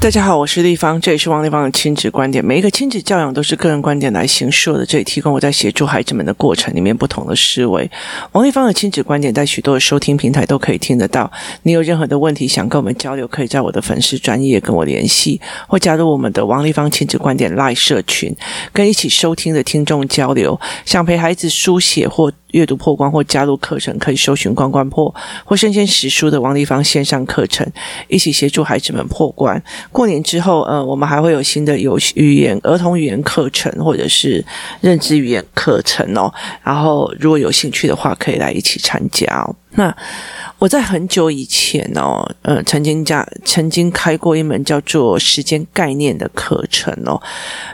大家好，我是丽芳，这里是王立芳的亲子观点。每一个亲子教养都是个人观点来形塑的，这里提供我在协助孩子们的过程里面不同的思维。王立芳的亲子观点在许多的收听平台都可以听得到。你有任何的问题想跟我们交流，可以在我的粉丝专页跟我联系，或加入我们的王立芳亲子观点 Live 社群，跟一起收听的听众交流。想陪孩子书写或阅读破关或加入课程，可以搜寻“关关破”或“生鲜识书”的王立芳线上课程，一起协助孩子们破关。过年之后，呃，我们还会有新的有语言儿童语言课程或者是认知语言课程哦。然后，如果有兴趣的话，可以来一起参加哦。那我在很久以前哦，呃，曾经讲，曾经开过一门叫做时间概念的课程哦。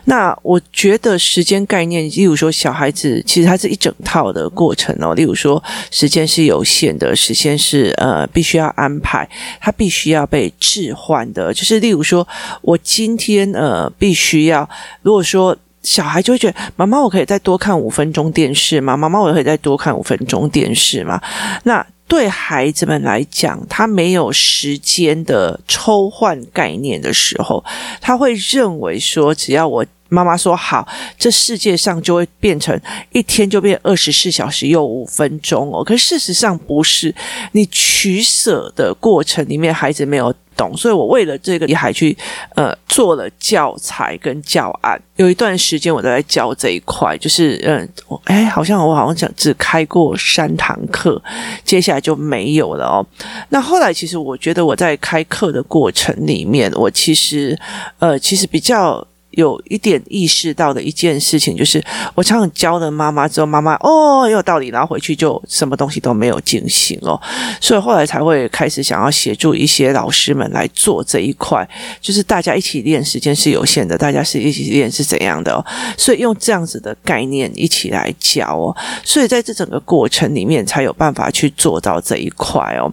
那我觉得时间概念，例如说小孩子，其实它是一整套的过程哦。例如说，时间是有限的，时间是呃必须要安排，它必须要被置换的。就是例如说，我今天呃必须要，如果说小孩就会觉得妈妈，我可以再多看五分钟电视吗？妈妈，我可以再多看五分钟电视吗？那对孩子们来讲，他没有时间的抽换概念的时候，他会认为说，只要我妈妈说好，这世界上就会变成一天就变二十四小时又五分钟哦。可事实上不是，你取舍的过程里面，孩子没有。懂，所以我为了这个，也还去呃做了教材跟教案。有一段时间我都在教这一块，就是嗯，哎，好像我好像讲只开过三堂课，接下来就没有了哦。那后来其实我觉得我在开课的过程里面，我其实呃，其实比较。有一点意识到的一件事情，就是我常常教了妈妈之后，妈妈哦有道理，然后回去就什么东西都没有进行哦，所以后来才会开始想要协助一些老师们来做这一块，就是大家一起练，时间是有限的，大家是一起练是怎样的哦，所以用这样子的概念一起来教哦，所以在这整个过程里面才有办法去做到这一块哦，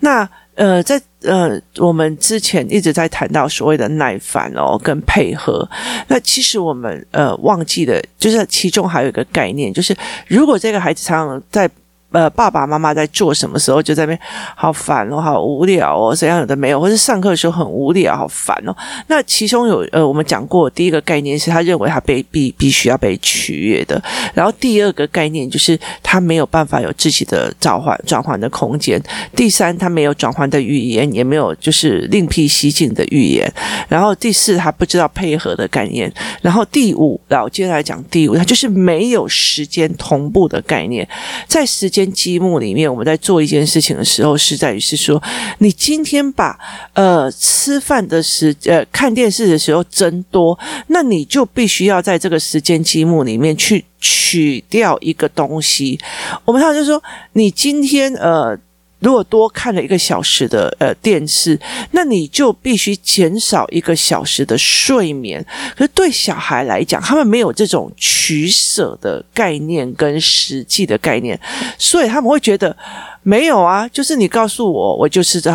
那。呃，在呃，我们之前一直在谈到所谓的耐烦哦，跟配合。那其实我们呃忘记了，就是其中还有一个概念，就是如果这个孩子常常在。呃，爸爸妈妈在做什么时候就在那边好烦哦，好无聊哦，怎样有的没有，或是上课的时候很无聊，好烦哦。那其中有呃，我们讲过第一个概念是他认为他被必必须要被取悦的，然后第二个概念就是他没有办法有自己的转换转换的空间，第三他没有转换的语言，也没有就是另辟蹊径的语言，然后第四他不知道配合的概念，然后第五，然后接下来讲第五，他就是没有时间同步的概念，在时间。积木里面，我们在做一件事情的时候，是在于是说，你今天把呃吃饭的时呃看电视的时候增多，那你就必须要在这个时间积木里面去取掉一个东西。我们常常就说，你今天呃。如果多看了一个小时的呃电视，那你就必须减少一个小时的睡眠。可是对小孩来讲，他们没有这种取舍的概念跟实际的概念，所以他们会觉得没有啊，就是你告诉我，我就是这，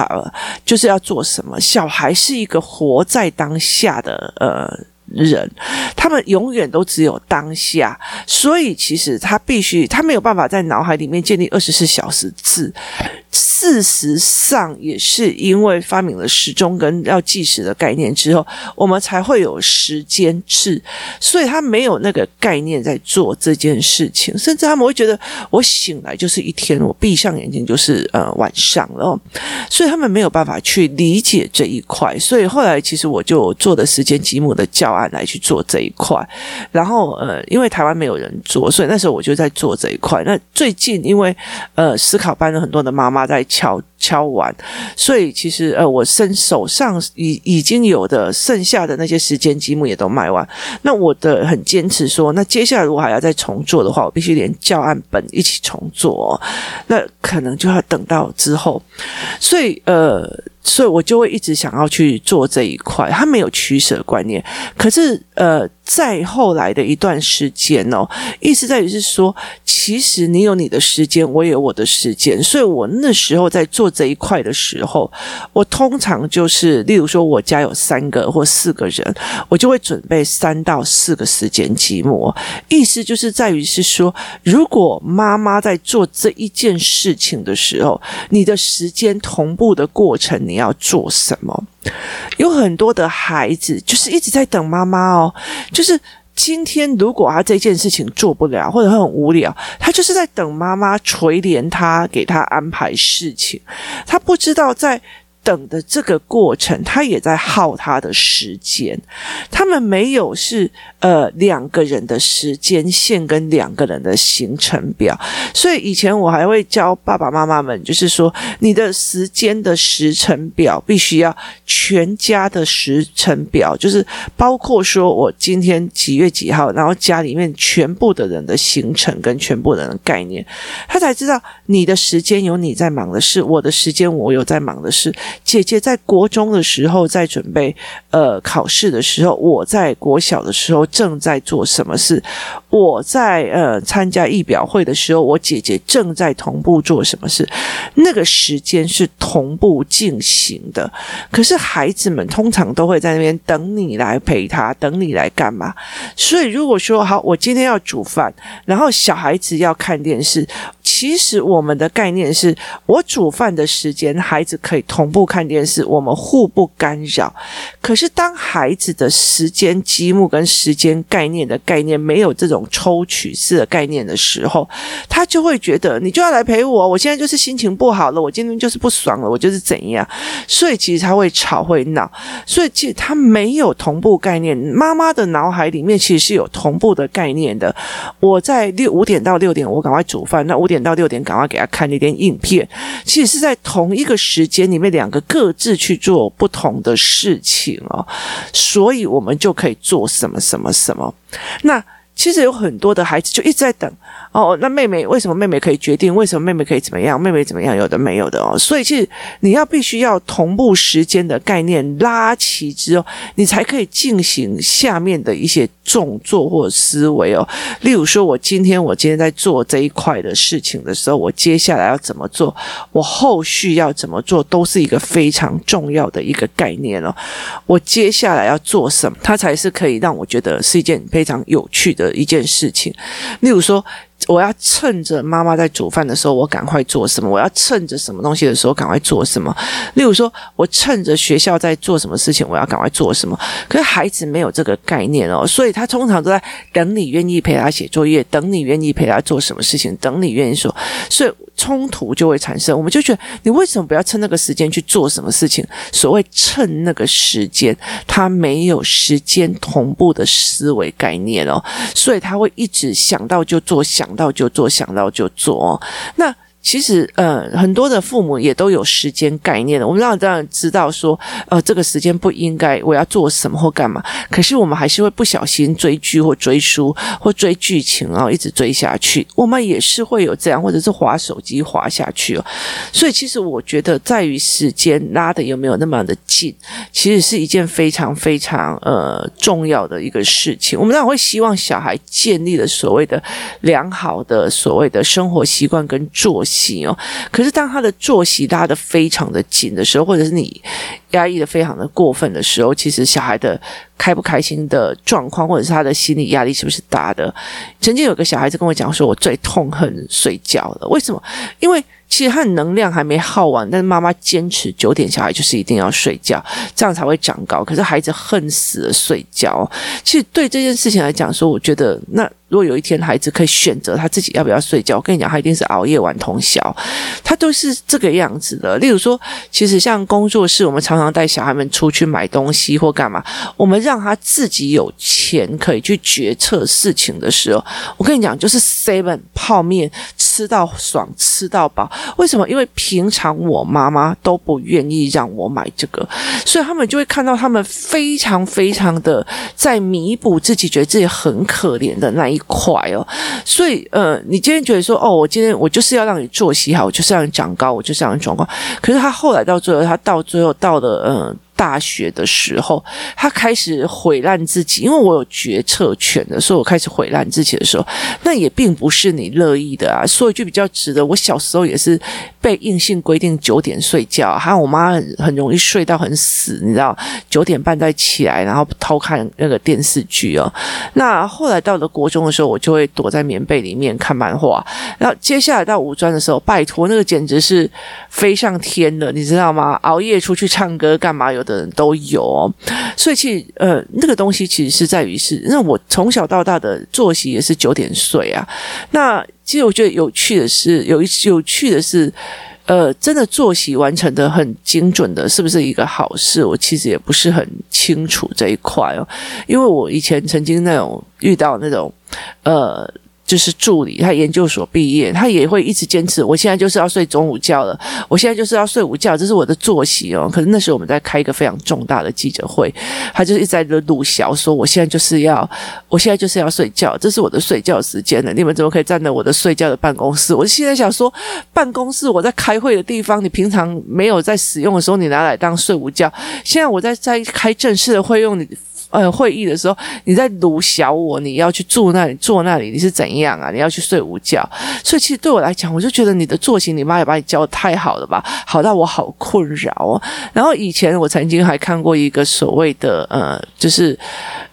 就是要做什么。小孩是一个活在当下的呃。人，他们永远都只有当下，所以其实他必须，他没有办法在脑海里面建立二十四小时制。事实上，也是因为发明了时钟跟要计时的概念之后，我们才会有时间制。所以他没有那个概念在做这件事情，甚至他们会觉得，我醒来就是一天，我闭上眼睛就是呃晚上了。所以他们没有办法去理解这一块。所以后来，其实我就做的时间积木的教案来去做这一块。然后呃，因为台湾没有人做，所以那时候我就在做这一块。那最近因为呃思考班的很多的妈妈。在敲敲完，所以其实呃，我身手上已已经有的剩下的那些时间积木也都卖完。那我的很坚持说，那接下来如果还要再重做的话，我必须连教案本一起重做哦。那可能就要等到之后，所以呃。所以我就会一直想要去做这一块，他没有取舍观念。可是，呃，再后来的一段时间哦，意思在于是说，其实你有你的时间，我也有我的时间。所以我那时候在做这一块的时候，我通常就是，例如说，我家有三个或四个人，我就会准备三到四个时间积木。意思就是在于是说，如果妈妈在做这一件事情的时候，你的时间同步的过程。你要做什么？有很多的孩子就是一直在等妈妈哦，就是。今天如果他这件事情做不了，或者很无聊，他就是在等妈妈垂怜他，给他安排事情，他不知道在。等的这个过程，他也在耗他的时间。他们没有是呃两个人的时间线跟两个人的行程表，所以以前我还会教爸爸妈妈们，就是说你的时间的时程表必须要全家的时程表，就是包括说我今天几月几号，然后家里面全部的人的行程跟全部人的概念，他才知道你的时间有你在忙的事，我的时间我有在忙的事。姐姐在国中的时候在准备呃考试的时候，我在国小的时候正在做什么事？我在呃参加艺表会的时候，我姐姐正在同步做什么事？那个时间是同步进行的。可是孩子们通常都会在那边等你来陪他，等你来干嘛？所以如果说好，我今天要煮饭，然后小孩子要看电视。其实我们的概念是，我煮饭的时间，孩子可以同步看电视，我们互不干扰。可是当孩子的时间积木跟时间概念的概念没有这种抽取式的概念的时候，他就会觉得你就要来陪我，我现在就是心情不好了，我今天就是不爽了，我就是怎样。所以其实他会吵会闹，所以其实他没有同步概念。妈妈的脑海里面其实是有同步的概念的。我在六五点到六点，我赶快煮饭，那五点到。六点，赶快给他看那点影片。其实是在同一个时间里面，两个各自去做不同的事情哦，所以我们就可以做什么什么什么。那其实有很多的孩子就一直在等。哦，那妹妹为什么妹妹可以决定？为什么妹妹可以怎么样？妹妹怎么样？有的没有的哦。所以其实你要必须要同步时间的概念拉齐之后，你才可以进行下面的一些动作或思维哦。例如说，我今天我今天在做这一块的事情的时候，我接下来要怎么做？我后续要怎么做？都是一个非常重要的一个概念哦。我接下来要做什么？它才是可以让我觉得是一件非常有趣的一件事情。例如说。我要趁着妈妈在煮饭的时候，我赶快做什么？我要趁着什么东西的时候，赶快做什么？例如说，我趁着学校在做什么事情，我要赶快做什么？可是孩子没有这个概念哦，所以他通常都在等你愿意陪他写作业，等你愿意陪他做什么事情，等你愿意说，所以冲突就会产生。我们就觉得，你为什么不要趁那个时间去做什么事情？所谓趁那个时间，他没有时间同步的思维概念哦，所以他会一直想到就做，想。想到就做，想到就做。那。其实，呃，很多的父母也都有时间概念的。我们当然当然知道说，呃，这个时间不应该我要做什么或干嘛。可是我们还是会不小心追剧或追书或追剧情，然后一直追下去。我们也是会有这样，或者是滑手机滑下去哦。所以，其实我觉得在于时间拉的有没有那么的近，其实是一件非常非常呃重要的一个事情。我们当然会希望小孩建立了所谓的良好的所谓的生活习惯跟作息。哦，可是当他的作息拉得非常的紧的时候，或者是你压抑得非常的过分的时候，其实小孩的开不开心的状况，或者是他的心理压力是不是大的？曾经有个小孩子跟我讲说，我最痛恨睡觉了，为什么？因为。其实他的能量还没耗完，但是妈妈坚持九点小孩就是一定要睡觉，这样才会长高。可是孩子恨死了睡觉。其实对这件事情来讲说，我觉得那如果有一天孩子可以选择他自己要不要睡觉，我跟你讲，他一定是熬夜玩通宵，他都是这个样子的。例如说，其实像工作室，我们常常带小孩们出去买东西或干嘛，我们让他自己有钱可以去决策事情的时候，我跟你讲，就是 seven 泡面吃到爽，吃到饱。为什么？因为平常我妈妈都不愿意让我买这个，所以他们就会看到他们非常非常的在弥补自己觉得自己很可怜的那一快哦。所以，呃，你今天觉得说，哦，我今天我就是要让你作息好，我就是要让你长高，我就是要让你状况。可是他后来到最后，他到最后到了，嗯、呃。大学的时候，他开始毁烂自己，因为我有决策权的，所以我开始毁烂自己的时候，那也并不是你乐意的啊。说一句比较直的，我小时候也是被硬性规定九点睡觉，还有我妈很很容易睡到很死，你知道，九点半再起来，然后偷看那个电视剧哦。那后来到了国中的时候，我就会躲在棉被里面看漫画。然后接下来到五专的时候，拜托，那个简直是飞上天了，你知道吗？熬夜出去唱歌干嘛？有。的人都有哦。所以其实呃，那个东西其实是在于是，那我从小到大的作息也是九点睡啊。那其实我觉得有趣的是，有一有趣的是。呃，真的作息完成的很精准的，是不是一个好事？我其实也不是很清楚这一块哦，因为我以前曾经那种遇到那种，呃。就是助理，他研究所毕业，他也会一直坚持。我现在就是要睡中午觉了，我现在就是要睡午觉，这是我的作息哦。可是那时候我们在开一个非常重大的记者会，他就是一直在那鲁小说，我现在就是要，我现在就是要睡觉，这是我的睡觉时间了。你们怎么可以站在我的睡觉的办公室？我现在想说，办公室我在开会的地方，你平常没有在使用的时候，你拿来当睡午觉。现在我在在开正式的会用你。呃，会议的时候你在鲁小我，你要去住那里坐那里，你是怎样啊？你要去睡午觉，所以其实对我来讲，我就觉得你的作息，你妈也把你教得太好了吧，好到我好困扰哦。然后以前我曾经还看过一个所谓的呃，就是。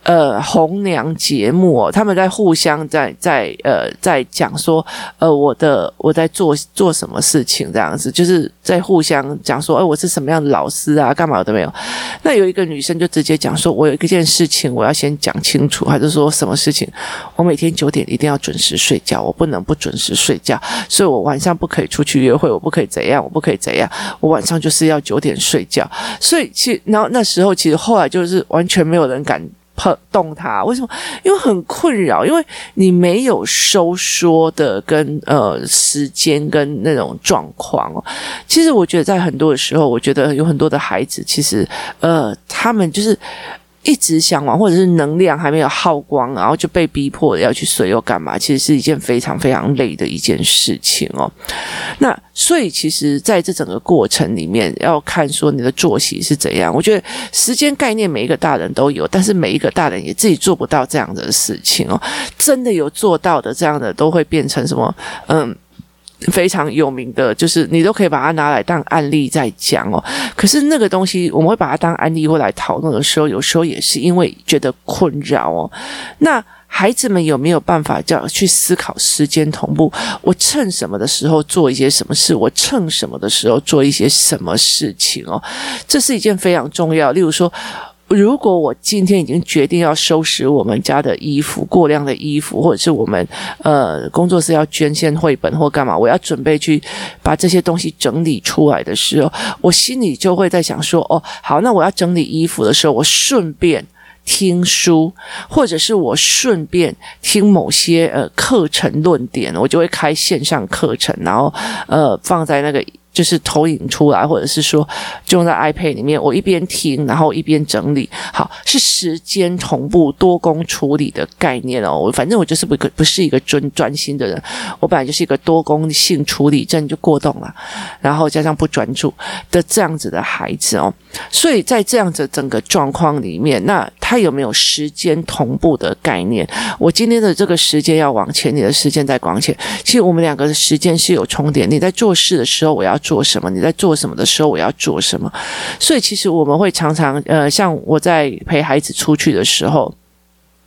呃，红娘节目哦，他们在互相在在呃在讲说，呃，我的我在做做什么事情这样子，就是在互相讲说，哎，我是什么样的老师啊，干嘛都没有。那有一个女生就直接讲说，我有一个件事情我要先讲清楚，还是说什么事情？我每天九点一定要准时睡觉，我不能不准时睡觉，所以我晚上不可以出去约会，我不可以怎样，我不可以怎样，我晚上就是要九点睡觉。所以其，然后那时候其实后来就是完全没有人敢。碰动它，为什么？因为很困扰，因为你没有收缩的跟呃时间跟那种状况。其实我觉得在很多的时候，我觉得有很多的孩子，其实呃他们就是。一直想玩，或者是能量还没有耗光，然后就被逼迫要去睡又干嘛？其实是一件非常非常累的一件事情哦。那所以其实在这整个过程里面，要看说你的作息是怎样。我觉得时间概念每一个大人都有，但是每一个大人也自己做不到这样的事情哦。真的有做到的这样的，都会变成什么？嗯。非常有名的，就是你都可以把它拿来当案例在讲哦。可是那个东西，我们会把它当案例或来讨论的时候，有时候也是因为觉得困扰哦。那孩子们有没有办法叫去思考时间同步？我趁什么的时候做一些什么事？我趁什么的时候做一些什么事情哦？这是一件非常重要。例如说。如果我今天已经决定要收拾我们家的衣服，过量的衣服，或者是我们呃工作室要捐献绘本或干嘛，我要准备去把这些东西整理出来的时候，我心里就会在想说：哦，好，那我要整理衣服的时候，我顺便听书，或者是我顺便听某些呃课程论点，我就会开线上课程，然后呃放在那个。就是投影出来，或者是说就用在 iPad 里面，我一边听，然后一边整理。好，是时间同步多工处理的概念哦。我反正我就是不不是一个专专心的人，我本来就是一个多工性处理症就过动了，然后加上不专注的这样子的孩子哦。所以在这样子整个状况里面，那他有没有时间同步的概念？我今天的这个时间要往前，你的时间在往前。其实我们两个的时间是有重叠。你在做事的时候，我要。做什么？你在做什么的时候，我要做什么？所以其实我们会常常，呃，像我在陪孩子出去的时候，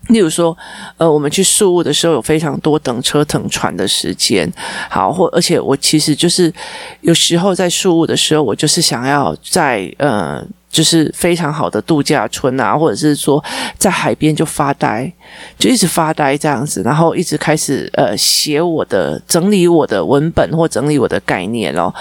例如说，呃，我们去宿务的时候，有非常多等车等船的时间。好，或而且我其实就是有时候在宿务的时候，我就是想要在呃。就是非常好的度假村啊，或者是说在海边就发呆，就一直发呆这样子，然后一直开始呃写我的整理我的文本或整理我的概念哦。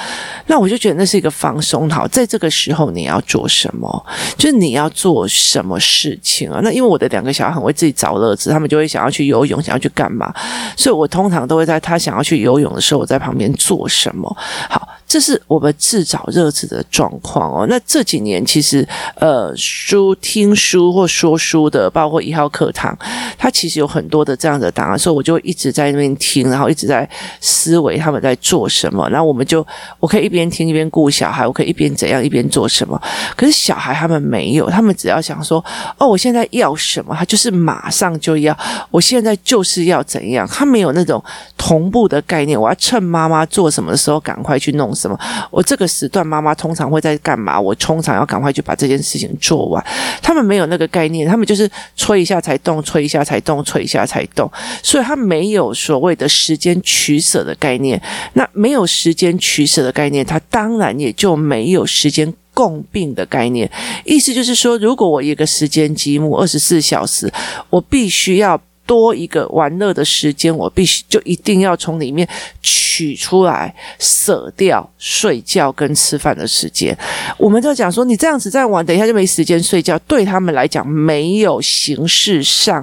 那我就觉得那是一个放松。好，在这个时候你要做什么？就是你要做什么事情啊？那因为我的两个小孩很会自己找乐子，他们就会想要去游泳，想要去干嘛？所以我通常都会在他想要去游泳的时候，我在旁边做什么？好。这是我们自找热子的状况哦。那这几年其实，呃，书、听书或说书的，包括一号课堂，它其实有很多的这样的档案，所以我就一直在那边听，然后一直在思维他们在做什么。然后我们就，我可以一边听一边顾小孩，我可以一边怎样一边做什么。可是小孩他们没有，他们只要想说，哦，我现在要什么，他就是马上就要，我现在就是要怎样，他没有那种同步的概念。我要趁妈妈做什么的时候，赶快去弄。什么？我这个时段妈妈通常会在干嘛？我通常要赶快去把这件事情做完。他们没有那个概念，他们就是催一下才动，催一下才动，催一下才动。所以他没有所谓的时间取舍的概念。那没有时间取舍的概念，他当然也就没有时间共病的概念，意思就是说，如果我一个时间积木二十四小时，我必须要。多一个玩乐的时间，我必须就一定要从里面取出来，舍掉睡觉跟吃饭的时间。我们就讲说，你这样子在玩，等一下就没时间睡觉，对他们来讲没有形式上。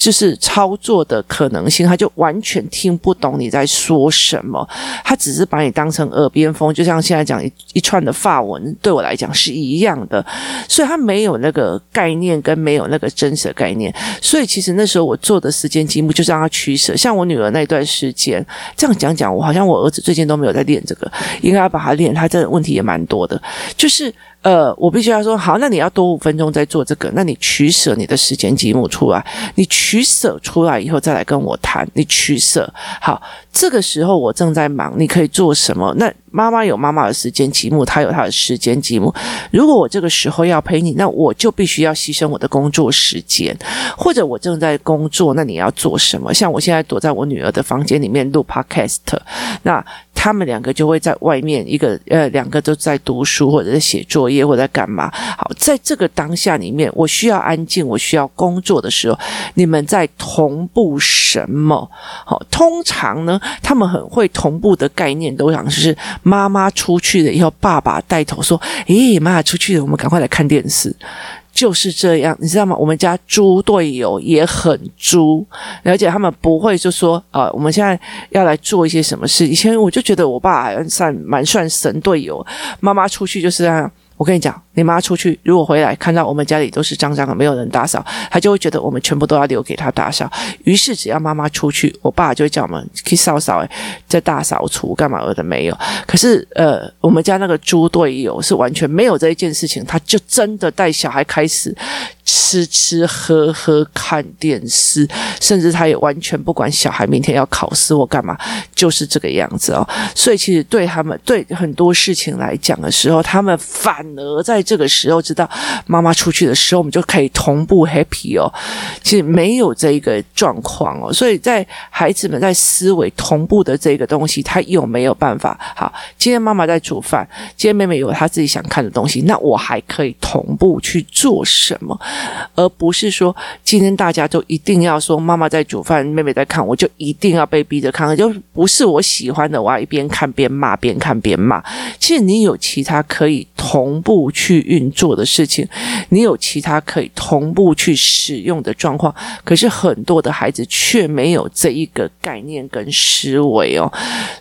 就是操作的可能性，他就完全听不懂你在说什么，他只是把你当成耳边风，就像现在讲一一串的发文，对我来讲是一样的，所以他没有那个概念跟没有那个真实的概念，所以其实那时候我做的时间节目就是让他取舍，像我女儿那段时间，这样讲讲，我好像我儿子最近都没有在练这个，应该要把他练，他这个问题也蛮多的，就是。呃，我必须要说，好，那你要多五分钟再做这个，那你取舍你的时间积木出来，你取舍出来以后再来跟我谈，你取舍好。这个时候我正在忙，你可以做什么？那妈妈有妈妈的时间积木，她有她的时间积木。如果我这个时候要陪你，那我就必须要牺牲我的工作时间，或者我正在工作，那你要做什么？像我现在躲在我女儿的房间里面录 Podcast，那他们两个就会在外面，一个呃两个都在读书，或者在写作业，或者在干嘛？好，在这个当下里面，我需要安静，我需要工作的时候，你们在同步什么？好，通常呢？他们很会同步的概念，都想是妈妈出去了以后，爸爸带头说：“诶，妈妈出去了，我们赶快来看电视。”就是这样，你知道吗？我们家猪队友也很猪，而且他们不会就说：“啊，我们现在要来做一些什么事。”以前我就觉得我爸还算蛮算神队友，妈妈出去就是这样。我跟你讲，你妈出去，如果回来看到我们家里都是脏脏的，没有人打扫，她就会觉得我们全部都要留给她打扫。于是，只要妈妈出去，我爸就会叫我们去扫扫，诶，在大扫除干嘛的没有。可是，呃，我们家那个猪队友是完全没有这一件事情，他就真的带小孩开始。吃吃喝喝看电视，甚至他也完全不管小孩明天要考试或干嘛，就是这个样子哦。所以其实对他们对很多事情来讲的时候，他们反而在这个时候知道妈妈出去的时候，我们就可以同步 happy 哦。其实没有这一个状况哦。所以在孩子们在思维同步的这个东西，他有没有办法？好，今天妈妈在煮饭，今天妹妹有她自己想看的东西，那我还可以同步去做什么？而不是说今天大家都一定要说妈妈在煮饭，妹妹在看，我就一定要被逼着看，就不是我喜欢的。我要一边看边骂，边看边骂。其实你有其他可以同步去运作的事情，你有其他可以同步去使用的状况，可是很多的孩子却没有这一个概念跟思维哦。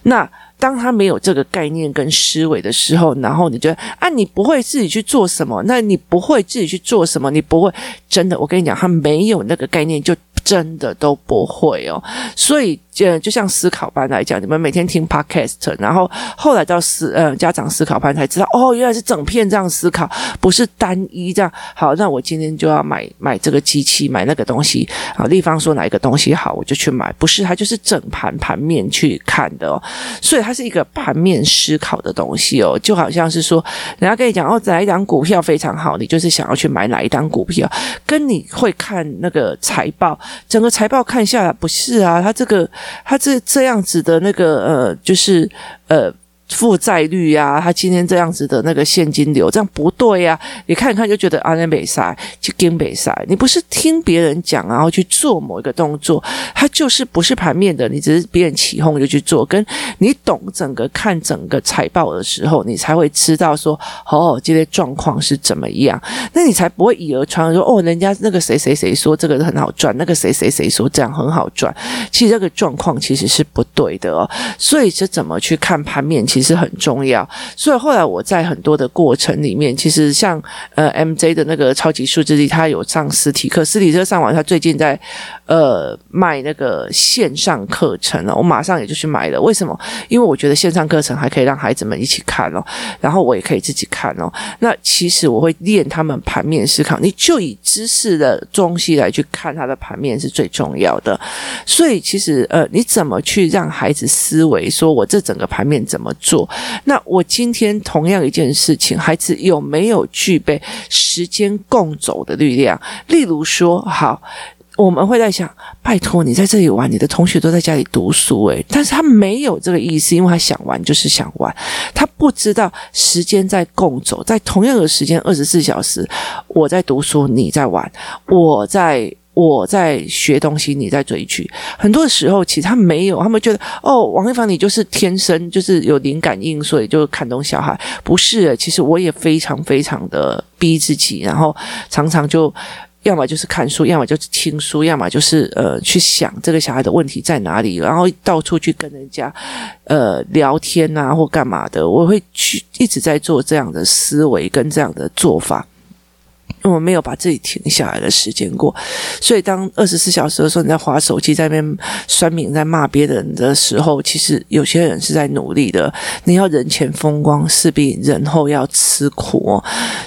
那。当他没有这个概念跟思维的时候，然后你觉得啊，你不会自己去做什么？那你不会自己去做什么？你不会真的？我跟你讲，他没有那个概念，就真的都不会哦。所以。就就像思考班来讲，你们每天听 podcast，然后后来到思呃家长思考班才知道，哦，原来是整片这样思考，不是单一这样。好，那我今天就要买买这个机器，买那个东西。好，立方说哪一个东西好，我就去买。不是，它就是整盘盘面去看的哦。所以它是一个盘面思考的东西哦，就好像是说，人家跟你讲哦，哪一档股票非常好，你就是想要去买哪一档股票，跟你会看那个财报，整个财报看下来不是啊，它这个。他这这样子的那个呃，就是呃。负债率呀、啊，他今天这样子的那个现金流，这样不对呀、啊。你看一看就觉得啊，那北塞去跟北塞，你不是听别人讲然后去做某一个动作，他就是不是盘面的，你只是别人起哄就去做。跟你懂整个看整个财报的时候，你才会知道说哦，今天状况是怎么样，那你才不会以讹传讹说哦，人家那个谁谁谁说这个很好赚，那个谁谁谁说这样很好赚。其实这个状况其实是不对的哦。所以这怎么去看盘面？其其实很重要，所以后来我在很多的过程里面，其实像呃 MJ 的那个超级数字力，他有上实体课，实体课上完，他最近在呃卖那个线上课程了，我马上也就去买了。为什么？因为我觉得线上课程还可以让孩子们一起看哦，然后我也可以自己看哦。那其实我会练他们盘面思考，你就以知识的东西来去看他的盘面是最重要的。所以其实呃，你怎么去让孩子思维，说我这整个盘面怎么？做那我今天同样一件事情，孩子有没有具备时间共走的力量？例如说，好。我们会在想，拜托你在这里玩，你的同学都在家里读书，诶，但是他没有这个意思，因为他想玩就是想玩，他不知道时间在共走，在同样的时间，二十四小时，我在读书，你在玩，我在。我在学东西，你在追剧。很多时候，其实他没有，他们觉得哦，王一凡，你就是天生就是有灵感应，所以就看懂小孩。不是，其实我也非常非常的逼自己，然后常常就要么就是看书，要么就是听书，要么就是呃去想这个小孩的问题在哪里，然后到处去跟人家呃聊天啊或干嘛的。我会去一直在做这样的思维跟这样的做法。我没有把自己停下来的时间过，所以当二十四小时的时候，你在划手机，在那边酸民在骂别人的时候，其实有些人是在努力的。你要人前风光，势必人后要吃苦哦，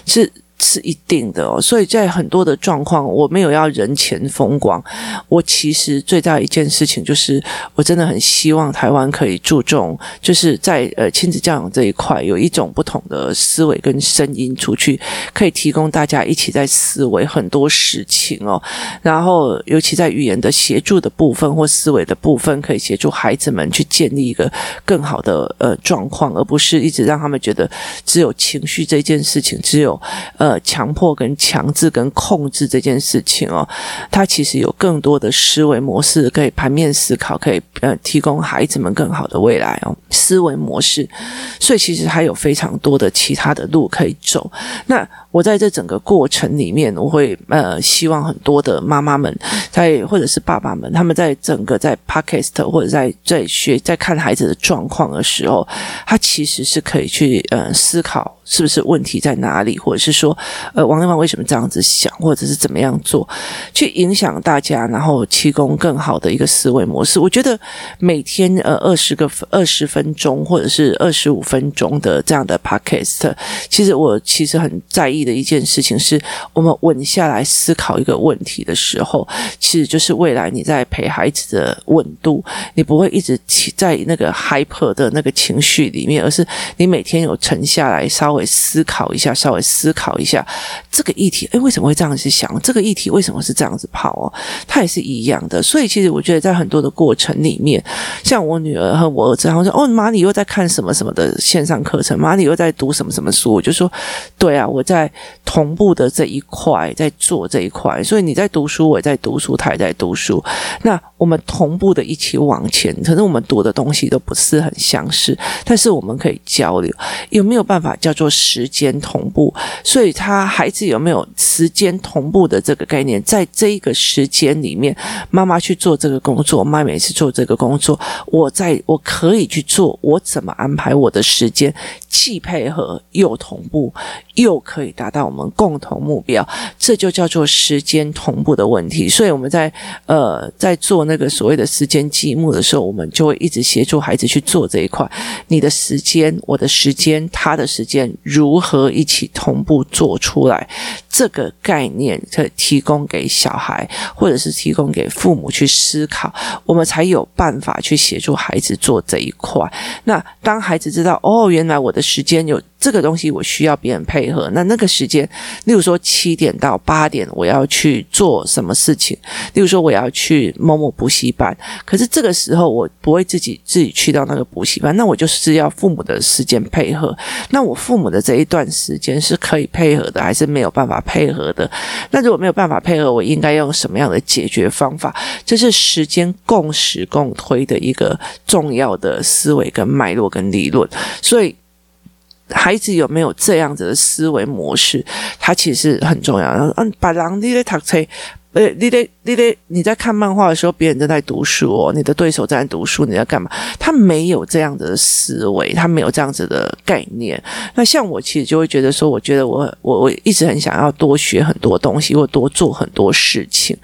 是。是一定的哦，所以在很多的状况，我没有要人前风光。我其实最大一件事情就是，我真的很希望台湾可以注重，就是在呃亲子教养这一块，有一种不同的思维跟声音出去，可以提供大家一起在思维很多事情哦。然后，尤其在语言的协助的部分或思维的部分，可以协助孩子们去建立一个更好的呃状况，而不是一直让他们觉得只有情绪这件事情，只有呃。强迫跟强制跟控制这件事情哦，它其实有更多的思维模式可以盘面思考，可以呃提供孩子们更好的未来哦。思维模式，所以其实还有非常多的其他的路可以走。那我在这整个过程里面，我会呃希望很多的妈妈们在或者是爸爸们，他们在整个在 Podcast 或者在在学在看孩子的状况的时候，他其实是可以去呃思考是不是问题在哪里，或者是说呃王丽芳为什么这样子想，或者是怎么样做，去影响大家，然后提供更好的一个思维模式。我觉得每天呃二十个二十分钟或者是二十五分钟的这样的 Podcast，其实我其实很在意。的一件事情是，我们稳下来思考一个问题的时候，其实就是未来你在陪孩子的稳度，你不会一直在那个 hyper 的那个情绪里面，而是你每天有沉下来，稍微思考一下，稍微思考一下这个议题，诶，为什么会这样子想？这个议题为什么是这样子跑哦？它也是一样的。所以其实我觉得在很多的过程里面，像我女儿和我儿子，然后说：“哦，妈，你又在看什么什么的线上课程？妈，你又在读什么什么书？”我就说：“对啊，我在。”同步的这一块在做这一块，所以你在读书，我也在读书，他也在读书。那我们同步的一起往前，可是我们读的东西都不是很相似，但是我们可以交流。有没有办法叫做做时间同步？所以他孩子有没有时间同步的这个概念？在这一个时间里面，妈妈去做这个工作，妈妈也是做这个工作，我在我可以去做，我怎么安排我的时间，既配合又同步，又可以达到我们共同目标，这就叫做时间同步的问题。所以我们在呃在做那个所谓的时间积木的时候，我们就会一直协助孩子去做这一块。你的时间，我的时间，他的时间，如何一起同步做出来？这个概念可以提供给小孩，或者是提供给父母去思考，我们才有办法去协助孩子做这一块。那当孩子知道，哦，原来我的时间有。这个东西我需要别人配合，那那个时间，例如说七点到八点，我要去做什么事情？例如说我要去某某补习班，可是这个时候我不会自己自己去到那个补习班，那我就是要父母的时间配合。那我父母我的这一段时间是可以配合的，还是没有办法配合的？那如果没有办法配合，我应该用什么样的解决方法？这是时间共识共推的一个重要的思维跟脉络跟理论，所以。孩子有没有这样子的思维模式？他其实很重要。嗯，把狼的读册，呃，你得。你得你在看漫画的时候，别人正在读书哦，你的对手正在读书，你在干嘛？他没有这样子的思维，他没有这样子的概念。那像我其实就会觉得说，我觉得我我我一直很想要多学很多东西，或多做很多事情。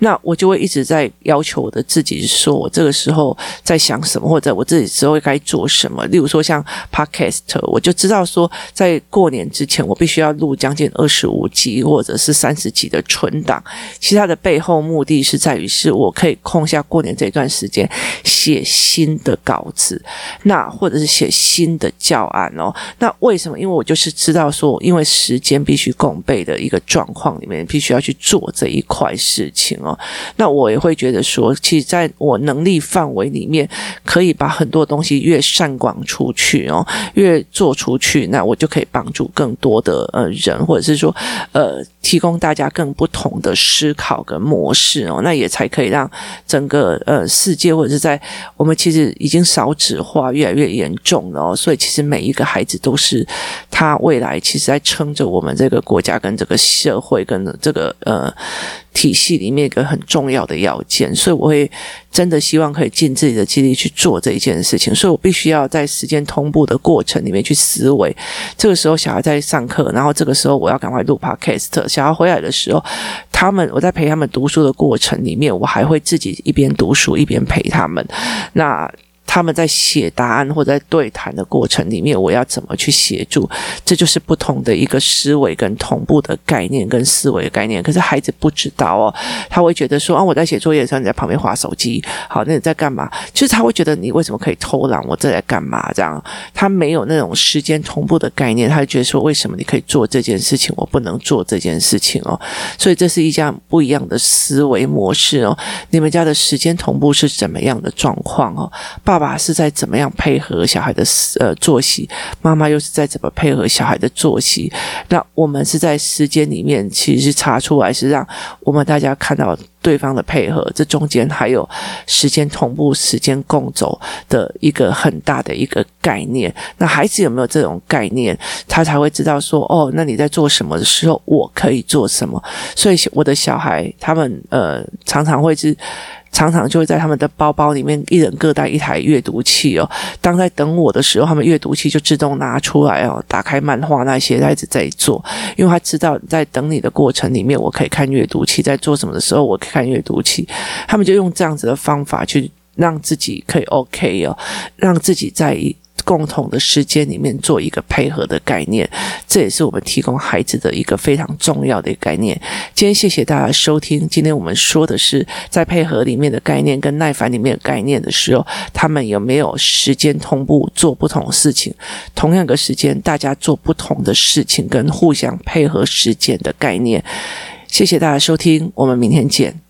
那我就会一直在要求我的自己，说我这个时候在想什么，或者我自己之后该做什么。例如说像 Podcast，我就知道说，在过年之前，我必须要录将近二十五集或者是三十集的存档。其实它的背后目的是在于，是我可以空下过年这段时间写新的稿子，那或者是写新的教案哦。那为什么？因为我就是知道说，因为时间必须共备的一个状况里面，必须要去做这一块事情哦。那我也会觉得说，其实在我能力范围里面，可以把很多东西越散广出去哦，越做出去，那我就可以帮助更多的呃人，或者是说呃提供大家更不同的思考跟模式哦，那也才可以让整个呃世界或者是在我们其实已经少子化越来越严重了哦，所以其实每一个孩子都是他未来其实在撑着我们这个国家跟这个社会跟这个呃。体系里面一个很重要的要件，所以我会真的希望可以尽自己的精力去做这一件事情，所以我必须要在时间同步的过程里面去思维。这个时候小孩在上课，然后这个时候我要赶快录 podcast。小孩回来的时候，他们我在陪他们读书的过程里面，我还会自己一边读书一边陪他们。那。他们在写答案或者在对谈的过程里面，我要怎么去协助？这就是不同的一个思维跟同步的概念跟思维的概念。可是孩子不知道哦，他会觉得说啊，我在写作业的时候你在旁边划手机，好，那你在干嘛？就是他会觉得你为什么可以偷懒？我这在干嘛？这样他没有那种时间同步的概念，他就觉得说为什么你可以做这件事情，我不能做这件事情哦？所以这是一家不一样的思维模式哦。你们家的时间同步是怎么样的状况哦？爸。爸爸是在怎么样配合小孩的呃作息，妈妈又是在怎么配合小孩的作息？那我们是在时间里面，其实查出来是让我们大家看到对方的配合，这中间还有时间同步、时间共走的一个很大的一个概念。那孩子有没有这种概念，他才会知道说哦，那你在做什么的时候，我可以做什么？所以我的小孩他们呃常常会是。常常就会在他们的包包里面，一人各带一台阅读器哦。当在等我的时候，他们阅读器就自动拿出来哦，打开漫画那些，他一直在做，因为他知道在等你的过程里面，我可以看阅读器；在做什么的时候，我可以看阅读器。他们就用这样子的方法去让自己可以 OK 哦，让自己在。共同的时间里面做一个配合的概念，这也是我们提供孩子的一个非常重要的概念。今天谢谢大家收听。今天我们说的是在配合里面的概念跟耐烦里面的概念的时候，他们有没有时间同步做不同事情？同样的时间，大家做不同的事情跟互相配合时间的概念。谢谢大家收听，我们明天见。